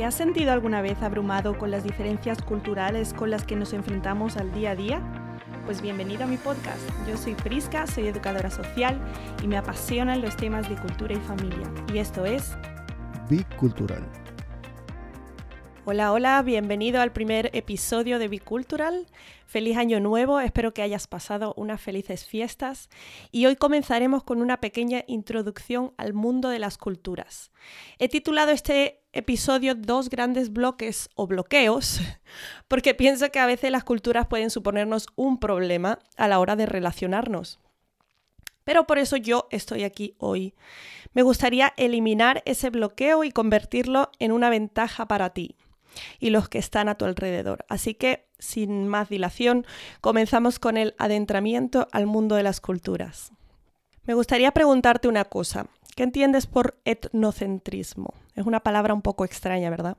¿Te has sentido alguna vez abrumado con las diferencias culturales con las que nos enfrentamos al día a día? Pues bienvenido a mi podcast. Yo soy Prisca, soy educadora social y me apasionan los temas de cultura y familia. Y esto es Bicultural. Hola, hola, bienvenido al primer episodio de Bicultural. Feliz año nuevo, espero que hayas pasado unas felices fiestas y hoy comenzaremos con una pequeña introducción al mundo de las culturas. He titulado este episodio Dos grandes bloques o bloqueos porque pienso que a veces las culturas pueden suponernos un problema a la hora de relacionarnos. Pero por eso yo estoy aquí hoy. Me gustaría eliminar ese bloqueo y convertirlo en una ventaja para ti y los que están a tu alrededor. Así que, sin más dilación, comenzamos con el adentramiento al mundo de las culturas. Me gustaría preguntarte una cosa. ¿Qué entiendes por etnocentrismo? Es una palabra un poco extraña, ¿verdad?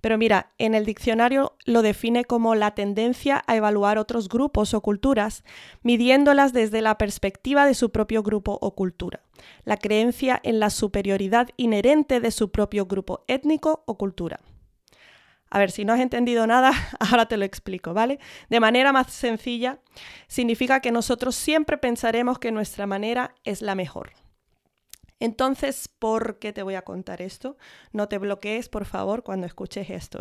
Pero mira, en el diccionario lo define como la tendencia a evaluar otros grupos o culturas, midiéndolas desde la perspectiva de su propio grupo o cultura. La creencia en la superioridad inherente de su propio grupo étnico o cultura. A ver, si no has entendido nada, ahora te lo explico, ¿vale? De manera más sencilla, significa que nosotros siempre pensaremos que nuestra manera es la mejor. Entonces, ¿por qué te voy a contar esto? No te bloquees, por favor, cuando escuches esto.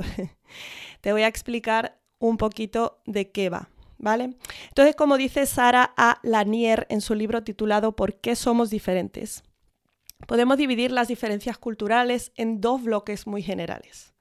te voy a explicar un poquito de qué va, ¿vale? Entonces, como dice Sara A. Lanier en su libro titulado ¿Por qué somos diferentes? Podemos dividir las diferencias culturales en dos bloques muy generales.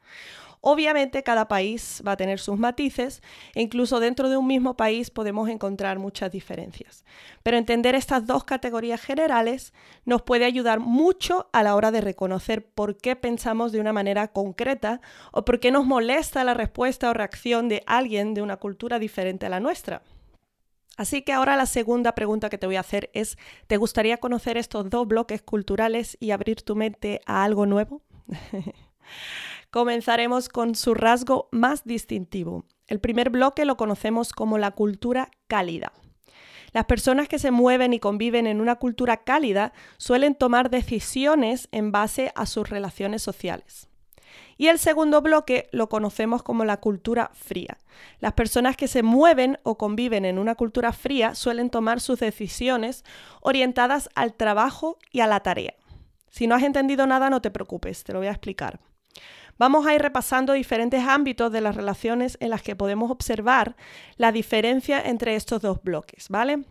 Obviamente cada país va a tener sus matices e incluso dentro de un mismo país podemos encontrar muchas diferencias. Pero entender estas dos categorías generales nos puede ayudar mucho a la hora de reconocer por qué pensamos de una manera concreta o por qué nos molesta la respuesta o reacción de alguien de una cultura diferente a la nuestra. Así que ahora la segunda pregunta que te voy a hacer es, ¿te gustaría conocer estos dos bloques culturales y abrir tu mente a algo nuevo? Comenzaremos con su rasgo más distintivo. El primer bloque lo conocemos como la cultura cálida. Las personas que se mueven y conviven en una cultura cálida suelen tomar decisiones en base a sus relaciones sociales. Y el segundo bloque lo conocemos como la cultura fría. Las personas que se mueven o conviven en una cultura fría suelen tomar sus decisiones orientadas al trabajo y a la tarea. Si no has entendido nada, no te preocupes, te lo voy a explicar. Vamos a ir repasando diferentes ámbitos de las relaciones en las que podemos observar la diferencia entre estos dos bloques, ¿vale?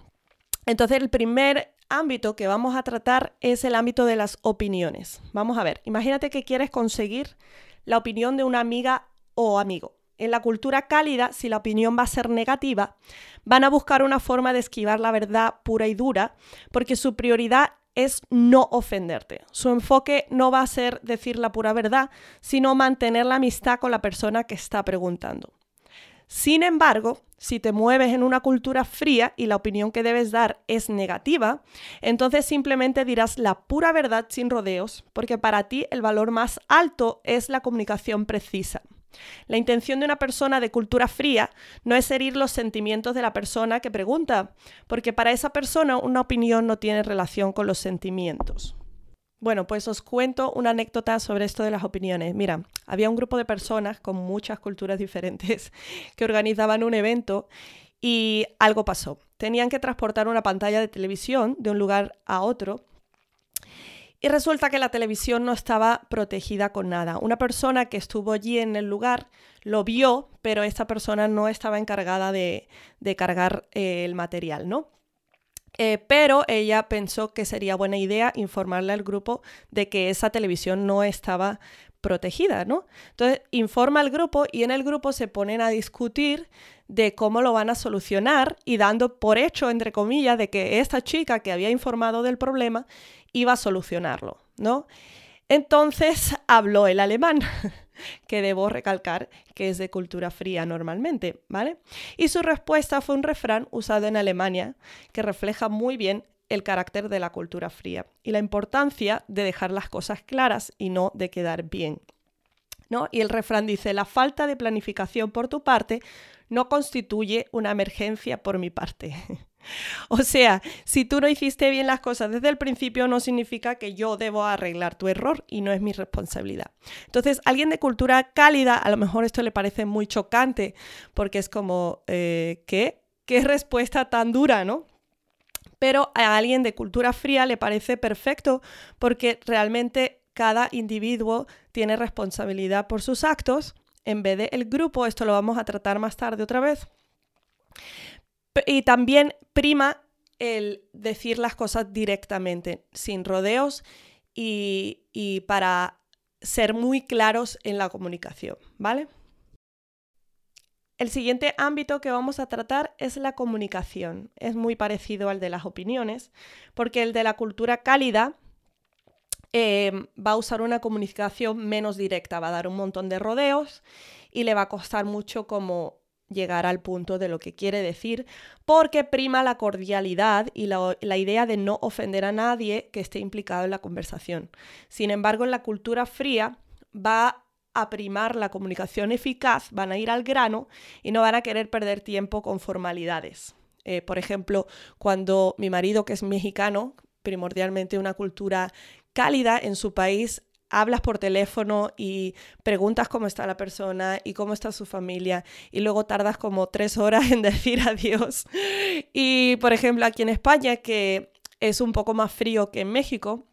Entonces, el primer ámbito que vamos a tratar es el ámbito de las opiniones. Vamos a ver, imagínate que quieres conseguir la opinión de una amiga o amigo. En la cultura cálida, si la opinión va a ser negativa, van a buscar una forma de esquivar la verdad pura y dura, porque su prioridad es no ofenderte. Su enfoque no va a ser decir la pura verdad, sino mantener la amistad con la persona que está preguntando. Sin embargo, si te mueves en una cultura fría y la opinión que debes dar es negativa, entonces simplemente dirás la pura verdad sin rodeos, porque para ti el valor más alto es la comunicación precisa. La intención de una persona de cultura fría no es herir los sentimientos de la persona que pregunta, porque para esa persona una opinión no tiene relación con los sentimientos. Bueno, pues os cuento una anécdota sobre esto de las opiniones. Mira, había un grupo de personas con muchas culturas diferentes que organizaban un evento y algo pasó. Tenían que transportar una pantalla de televisión de un lugar a otro y resulta que la televisión no estaba protegida con nada. Una persona que estuvo allí en el lugar lo vio, pero esta persona no estaba encargada de, cargar eh, el material, ¿no? Eh, pero ella pensó que sería buena idea informarle al grupo de que esa televisión no estaba protegida, ¿no? Entonces informa al grupo y en el grupo se ponen a discutir de cómo lo van a solucionar y dando por hecho, entre comillas, de que esta chica que había informado del problema iba a solucionarlo, ¿no? Entonces habló el alemán, que debo recalcar que es de cultura fría normalmente, ¿vale? Y su respuesta fue un refrán usado en Alemania que refleja muy bien el carácter de la cultura fría y la importancia de dejar las cosas claras y no de quedar bien. ¿no? Y el refrán dice, la falta de planificación por tu parte no constituye una emergencia por mi parte. O sea, si tú no hiciste bien las cosas desde el principio, no significa que yo debo arreglar tu error y no es mi responsabilidad. Entonces, alguien de cultura cálida, a lo mejor esto le parece muy chocante, porque es como, eh, ¿qué? ¿Qué respuesta tan dura, no? Pero a alguien de cultura fría le parece perfecto porque realmente cada individuo tiene responsabilidad por sus actos en vez del grupo. Esto lo vamos a tratar más tarde otra vez. Y también prima el decir las cosas directamente, sin rodeos y, y para ser muy claros en la comunicación, ¿vale? El siguiente ámbito que vamos a tratar es la comunicación. Es muy parecido al de las opiniones, porque el de la cultura cálida eh, va a usar una comunicación menos directa, va a dar un montón de rodeos y le va a costar mucho como llegar al punto de lo que quiere decir, porque prima la cordialidad y la, idea de no ofender a nadie que esté implicado en la conversación. Sin embargo, en la cultura fría va a primar la comunicación eficaz, van a ir al grano y no van a querer perder tiempo con formalidades. Eh, por ejemplo, cuando mi marido, que es mexicano, primordialmente una cultura cálida en su país, hablas por teléfono y preguntas cómo está la persona y cómo está su familia y luego tardas como tres horas en decir adiós. Y por ejemplo aquí en España, que es un poco más frío que en México,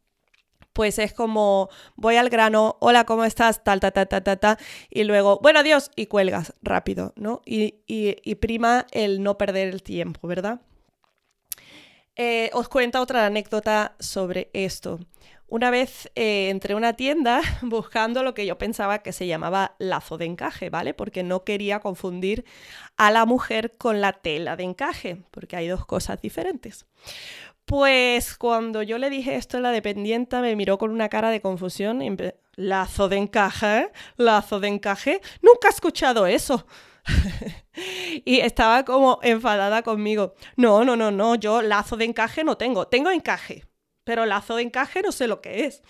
pues es como voy al grano, hola, ¿cómo estás? Tal, ta, ta, ta, ta, ta, y luego, bueno, adiós, y cuelgas rápido, ¿no? Y, y, prima el no perder el tiempo, ¿verdad? Eh, os cuento otra anécdota sobre esto. Una vez eh, entré a una tienda buscando lo que yo pensaba que se llamaba lazo de encaje, ¿vale? Porque no quería confundir a la mujer con la tela de encaje, porque hay dos cosas diferentes. Pues cuando yo le dije esto, la dependienta me miró con una cara de confusión. Y lazo de encaje, lazo de encaje. Nunca he escuchado eso. y estaba como enfadada conmigo. No, no, no, no, yo lazo de encaje no tengo. Tengo encaje, pero lazo de encaje no sé lo que es.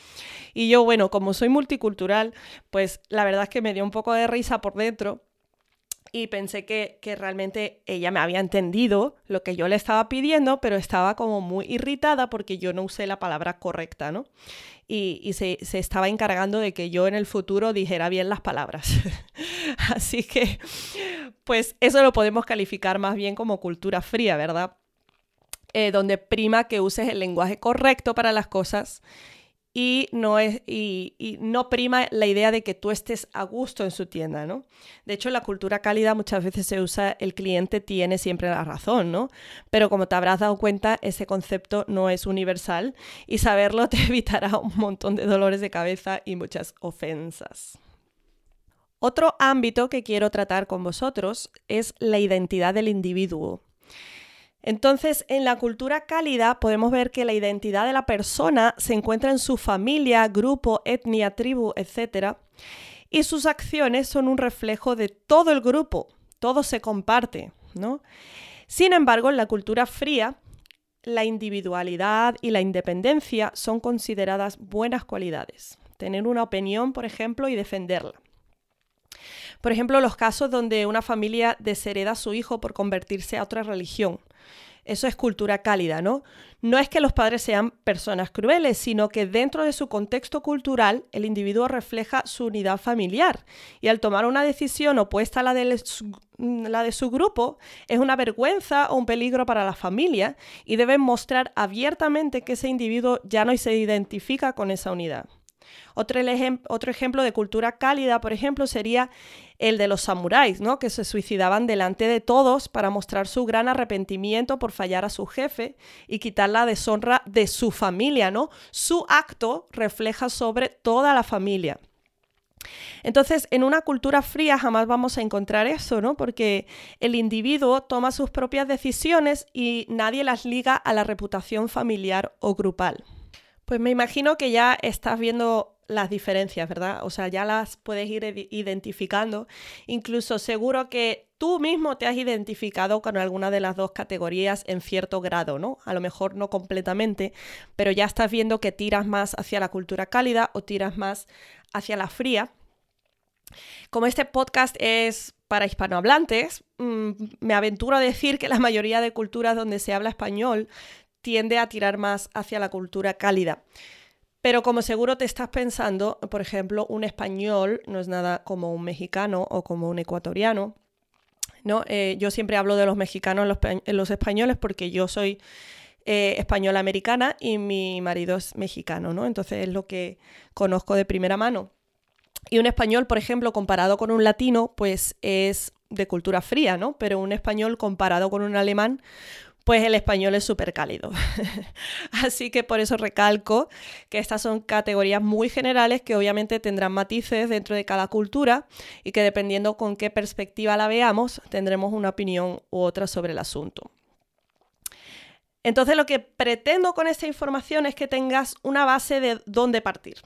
Y yo, bueno, como soy multicultural, pues la verdad es que me dio un poco de risa por dentro y pensé que, realmente ella me había entendido lo que yo le estaba pidiendo, pero estaba como muy irritada porque yo no usé la palabra correcta, ¿no? Y, se, se, estaba encargando de que yo en el futuro dijera bien las palabras. Así que, pues eso lo podemos calificar más bien como cultura fría, ¿verdad? Eh, donde prima que uses el lenguaje correcto para las cosas y no, es, y, no prima la idea de que tú estés a gusto en su tienda, ¿no? De hecho, en la cultura cálida muchas veces se usa el cliente tiene siempre la razón, ¿no? Pero como te habrás dado cuenta, ese concepto no es universal y saberlo te evitará un montón de dolores de cabeza y muchas ofensas. Otro ámbito que quiero tratar con vosotros es la identidad del individuo. Entonces, en la cultura cálida podemos ver que la identidad de la persona se encuentra en su familia, grupo, etnia, tribu, etc. Y sus acciones son un reflejo de todo el grupo, todo se comparte, ¿no? Sin embargo, en la cultura fría, la individualidad y la independencia son consideradas buenas cualidades. Tener una opinión, por ejemplo, y defenderla. Por ejemplo, los casos donde una familia deshereda a su hijo por convertirse a otra religión eso es cultura cálida, ¿no? No es que los padres sean personas crueles, sino que dentro de su contexto cultural el individuo refleja su unidad familiar y al tomar una decisión opuesta a la de, su, grupo es una vergüenza o un peligro para la familia y deben mostrar abiertamente que ese individuo ya no se identifica con esa unidad. Otro, ejemplo de cultura cálida, por ejemplo, sería el de los samuráis, ¿no? que se suicidaban delante de todos para mostrar su gran arrepentimiento por fallar a su jefe y quitar la deshonra de su familia. ¿no? Su acto refleja sobre toda la familia. Entonces, en una cultura fría jamás vamos a encontrar eso, ¿no? Porque el individuo toma sus propias decisiones y nadie las liga a la reputación familiar o grupal. Pues me imagino que ya estás viendo las diferencias, ¿verdad? O sea, ya las puedes ir identificando. Incluso seguro que tú mismo te has identificado con alguna de las dos categorías en cierto grado, ¿no? A lo mejor no completamente, pero ya estás viendo que tiras más hacia la cultura cálida o tiras más hacia la fría. Como este podcast es para hispanohablantes, mm, me aventuro a decir que la mayoría de culturas donde se habla español tiende a tirar más hacia la cultura cálida. Pero como seguro te estás pensando, por ejemplo, un español no es nada como un mexicano o como un ecuatoriano. ¿no? Eh, yo siempre hablo de los mexicanos en los, españoles porque yo soy eh, española americana y mi marido es mexicano, ¿no? Entonces es lo que conozco de primera mano. Y un español, por ejemplo, comparado con un latino, pues es de cultura fría, ¿no? Pero un español comparado con un alemán, pues el español es súper cálido. Así que por eso recalco que estas son categorías muy generales que obviamente tendrán matices dentro de cada cultura y que dependiendo con qué perspectiva la veamos, tendremos una opinión u otra sobre el asunto. Entonces lo que pretendo con esta información es que tengas una base de dónde partir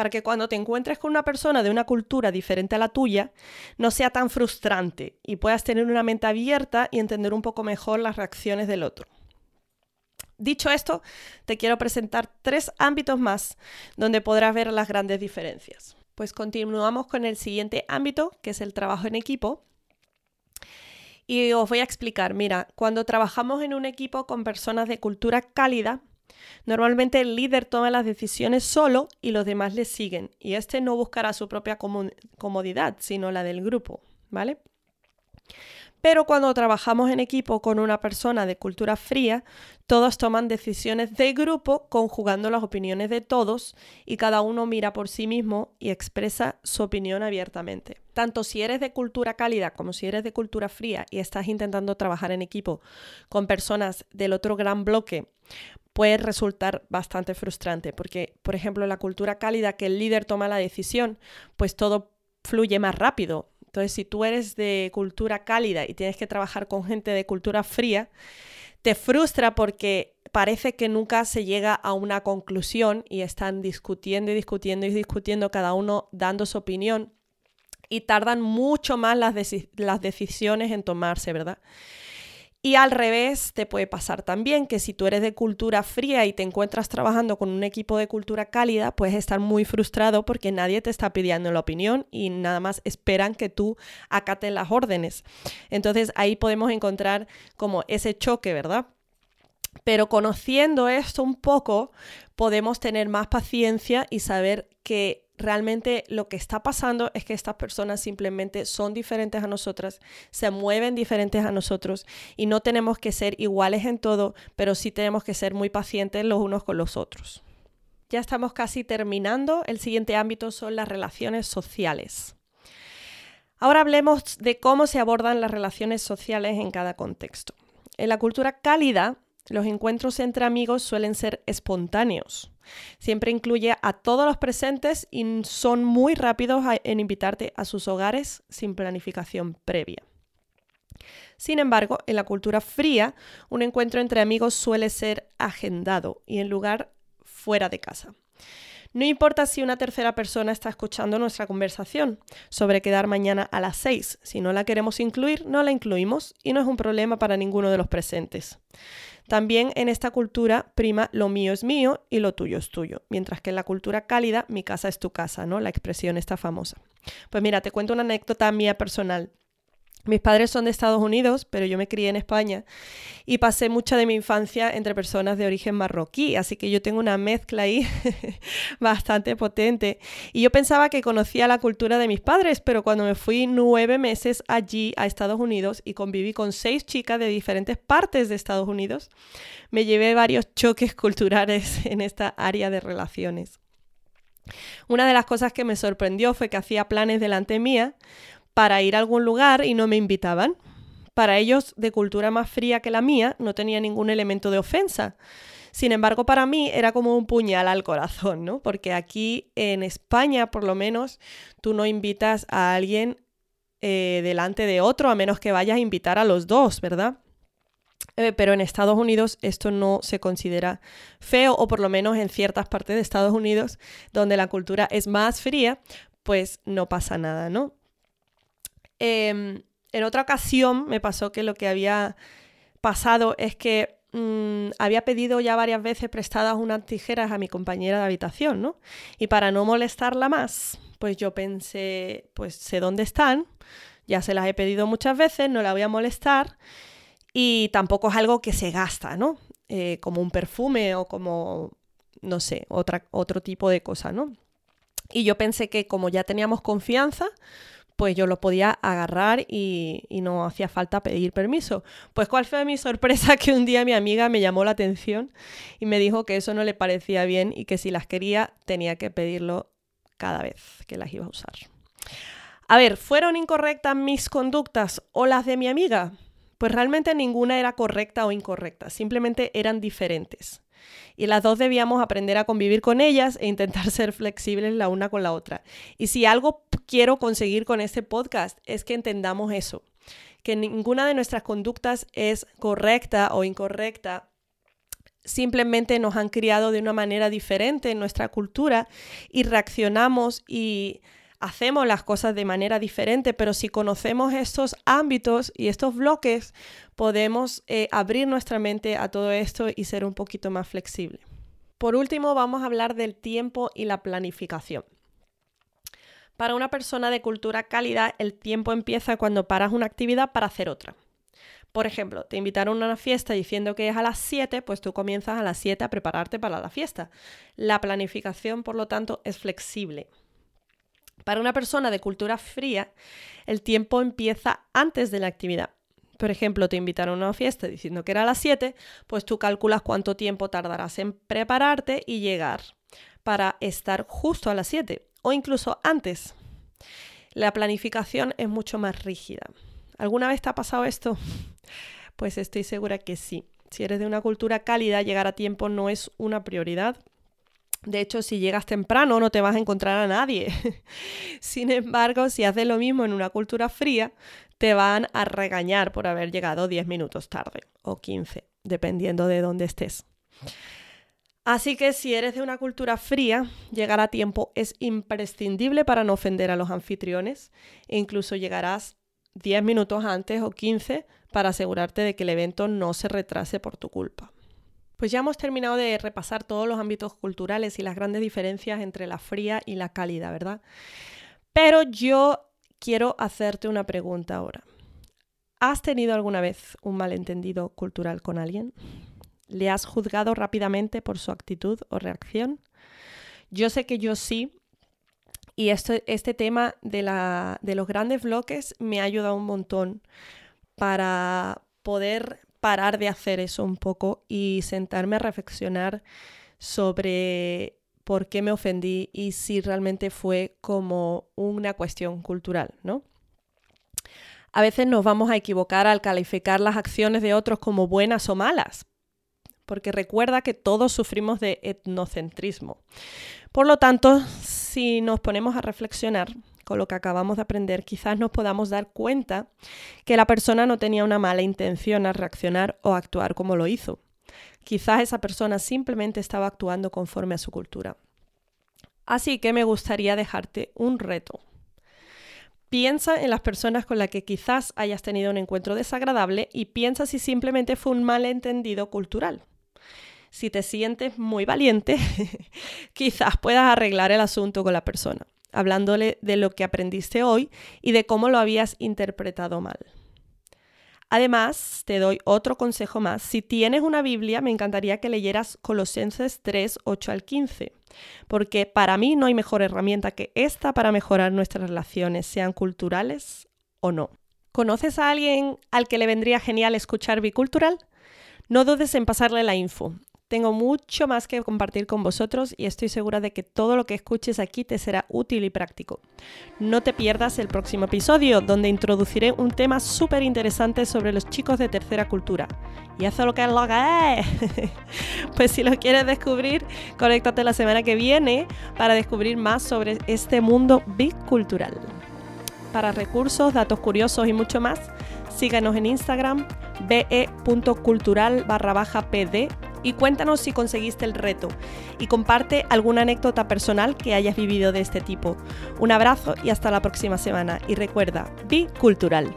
para que cuando te encuentres con una persona de una cultura diferente a la tuya, no sea tan frustrante y puedas tener una mente abierta y entender un poco mejor las reacciones del otro. Dicho esto, te quiero presentar tres ámbitos más donde podrás ver las grandes diferencias. Pues continuamos con el siguiente ámbito, que es el trabajo en equipo. Y os voy a explicar, mira, cuando trabajamos en un equipo con personas de cultura cálida, Normalmente el líder toma las decisiones solo y los demás le siguen, y este no buscará su propia comodidad, sino la del grupo, ¿vale? Pero cuando trabajamos en equipo con una persona de cultura fría, todos toman decisiones de grupo conjugando las opiniones de todos y cada uno mira por sí mismo y expresa su opinión abiertamente. Tanto si eres de cultura cálida como si eres de cultura fría y estás intentando trabajar en equipo con personas del otro gran bloque, puede resultar bastante frustrante porque, por ejemplo, la cultura cálida que el líder toma la decisión, pues todo fluye más rápido. Entonces, si tú eres de cultura cálida y tienes que trabajar con gente de cultura fría, te frustra porque parece que nunca se llega a una conclusión y están discutiendo y discutiendo y discutiendo, cada uno dando su opinión y tardan mucho más las, las decisiones en tomarse, ¿verdad? Y al revés, te puede pasar también que si tú eres de cultura fría y te encuentras trabajando con un equipo de cultura cálida, puedes estar muy frustrado porque nadie te está pidiendo la opinión y nada más esperan que tú acates las órdenes. Entonces ahí podemos encontrar como ese choque, ¿verdad? Pero conociendo esto un poco, podemos tener más paciencia y saber que realmente lo que está pasando es que estas personas simplemente son diferentes a nosotras, se mueven diferentes a nosotros y no tenemos que ser iguales en todo, pero sí tenemos que ser muy pacientes los unos con los otros. Ya estamos casi terminando. El siguiente ámbito son las relaciones sociales. Ahora hablemos de cómo se abordan las relaciones sociales en cada contexto. En la cultura cálida, los encuentros entre amigos suelen ser espontáneos. Siempre incluye a todos los presentes y son muy rápidos en invitarte a sus hogares sin planificación previa. Sin embargo, en la cultura fría, un encuentro entre amigos suele ser agendado y en lugar fuera de casa. No importa si una tercera persona está escuchando nuestra conversación sobre quedar mañana a las 6. Si no la queremos incluir, no la incluimos y no es un problema para ninguno de los presentes. También en esta cultura prima lo mío es mío y lo tuyo es tuyo, mientras que en la cultura cálida mi casa es tu casa, ¿no? La expresión está famosa. Pues mira, te cuento una anécdota mía personal. Mis padres son de Estados Unidos, pero yo me crié en España y pasé mucha de mi infancia entre personas de origen marroquí, así que yo tengo una mezcla ahí bastante potente. Y yo pensaba que conocía la cultura de mis padres, pero cuando me fui nueve meses allí a Estados Unidos y conviví con seis chicas de diferentes partes de Estados Unidos, me llevé varios choques culturales en esta área de relaciones. Una de las cosas que me sorprendió fue que hacía planes delante mía, para ir a algún lugar y no me invitaban. Para ellos, de cultura más fría que la mía, no tenía ningún elemento de ofensa. Sin embargo, para mí era como un puñal al corazón, ¿no? Porque aquí en España, por lo menos, tú no invitas a alguien eh, delante de otro, a menos que vayas a invitar a los dos, ¿verdad? Eh, pero en Estados Unidos esto no se considera feo, o por lo menos en ciertas partes de Estados Unidos, donde la cultura es más fría, pues no pasa nada, ¿no? Em, en otra ocasión me pasó que lo que había pasado es que mm, había pedido ya varias veces prestadas unas tijeras a mi compañera de habitación, ¿no? Y para no molestarla más, pues yo pensé, pues sé dónde están, Ya se las he pedido muchas veces, no la voy a molestar y tampoco es algo que se gasta, ¿no? Eh, como un perfume o como, no sé, otra, otro tipo de cosa, ¿no? Y yo pensé que como ya teníamos confianza, pues yo lo podía agarrar y, no hacía falta pedir permiso. Pues cuál fue mi sorpresa que un día mi amiga me llamó la atención y me dijo que eso no le parecía bien y que si las quería tenía que pedirlo cada vez que las iba a usar. A ver, ¿fueron incorrectas mis conductas o las de mi amiga? Pues realmente ninguna era correcta o incorrecta, simplemente eran diferentes. Y las dos debíamos aprender a convivir con ellas e intentar ser flexibles la una con la otra. Y si algo quiero conseguir con este podcast es que entendamos eso, que ninguna de nuestras conductas es correcta o incorrecta, simplemente nos han criado de una manera diferente en nuestra cultura y reaccionamos y hacemos las cosas de manera diferente, pero si conocemos estos ámbitos y estos bloques, podemos eh, abrir nuestra mente a todo esto y ser un poquito más flexible. Por último, vamos a hablar del tiempo y la planificación. Para una persona de cultura cálida, el tiempo empieza cuando paras una actividad para hacer otra. Por ejemplo, te invitaron a una fiesta diciendo que es a las 7, pues tú comienzas a las 7 a prepararte para la fiesta. La planificación, por lo tanto, es flexible. Para una persona de cultura fría, el tiempo empieza antes de la actividad. Por ejemplo, te invitaron a una fiesta diciendo que era a las 7, pues tú calculas cuánto tiempo tardarás en prepararte y llegar para estar justo a las 7 o incluso antes. La planificación es mucho más rígida. ¿Alguna vez te ha pasado esto? Pues estoy segura que sí. Si eres de una cultura cálida, llegar a tiempo no es una prioridad de hecho, si llegas temprano no te vas a encontrar a nadie. Sin embargo, si haces lo mismo en una cultura fría, te van a regañar por haber llegado 10 minutos tarde o 15, dependiendo de dónde estés. Así que si eres de una cultura fría, llegar a tiempo es imprescindible para no ofender a los anfitriones e incluso llegarás 10 minutos antes o 15 para asegurarte de que el evento no se retrase por tu culpa. Pues ya hemos terminado de repasar todos los ámbitos culturales y las grandes diferencias entre la fría y la cálida, ¿verdad? Pero yo quiero hacerte una pregunta ahora. ¿Has tenido alguna vez un malentendido cultural con alguien? ¿Le has juzgado rápidamente por su actitud o reacción? Yo sé que yo sí, y este, tema de, la, de los grandes bloques me ha ayudado un montón para poder parar de hacer eso un poco y sentarme a reflexionar sobre por qué me ofendí y si realmente fue como una cuestión cultural, ¿no? A veces nos vamos a equivocar al calificar las acciones de otros como buenas o malas, porque recuerda que todos sufrimos de etnocentrismo. Por lo tanto, si nos ponemos a reflexionar, con lo que acabamos de aprender, quizás nos podamos dar cuenta que la persona no tenía una mala intención al reaccionar o actuar como lo hizo. Quizás esa persona simplemente estaba actuando conforme a su cultura. Así que me gustaría dejarte un reto. Piensa en las personas con las que quizás hayas tenido un encuentro desagradable y piensa si simplemente fue un malentendido cultural. Si te sientes muy valiente, quizás puedas arreglar el asunto con la persona hablándole de lo que aprendiste hoy y de cómo lo habías interpretado mal. Además, te doy otro consejo más. Si tienes una Biblia, me encantaría que leyeras Colosenses 3, 8 al 15, porque para mí no hay mejor herramienta que esta para mejorar nuestras relaciones, sean culturales o no. ¿Conoces a alguien al que le vendría genial escuchar bicultural? No dudes en pasarle la info. Tengo mucho más que compartir con vosotros y estoy segura de que todo lo que escuches aquí te será útil y práctico. No te pierdas el próximo episodio donde introduciré un tema súper interesante sobre los chicos de tercera cultura. Y eso lo que es lo que es. pues si lo quieres descubrir, conéctate la semana que viene para descubrir más sobre este mundo bicultural. Para recursos, datos curiosos y mucho más, síganos en Instagram be.cultural barra baja pd y cuéntanos si conseguiste el reto y comparte alguna anécdota personal que hayas vivido de este tipo. Un abrazo y hasta la próxima semana y recuerda, be cultural.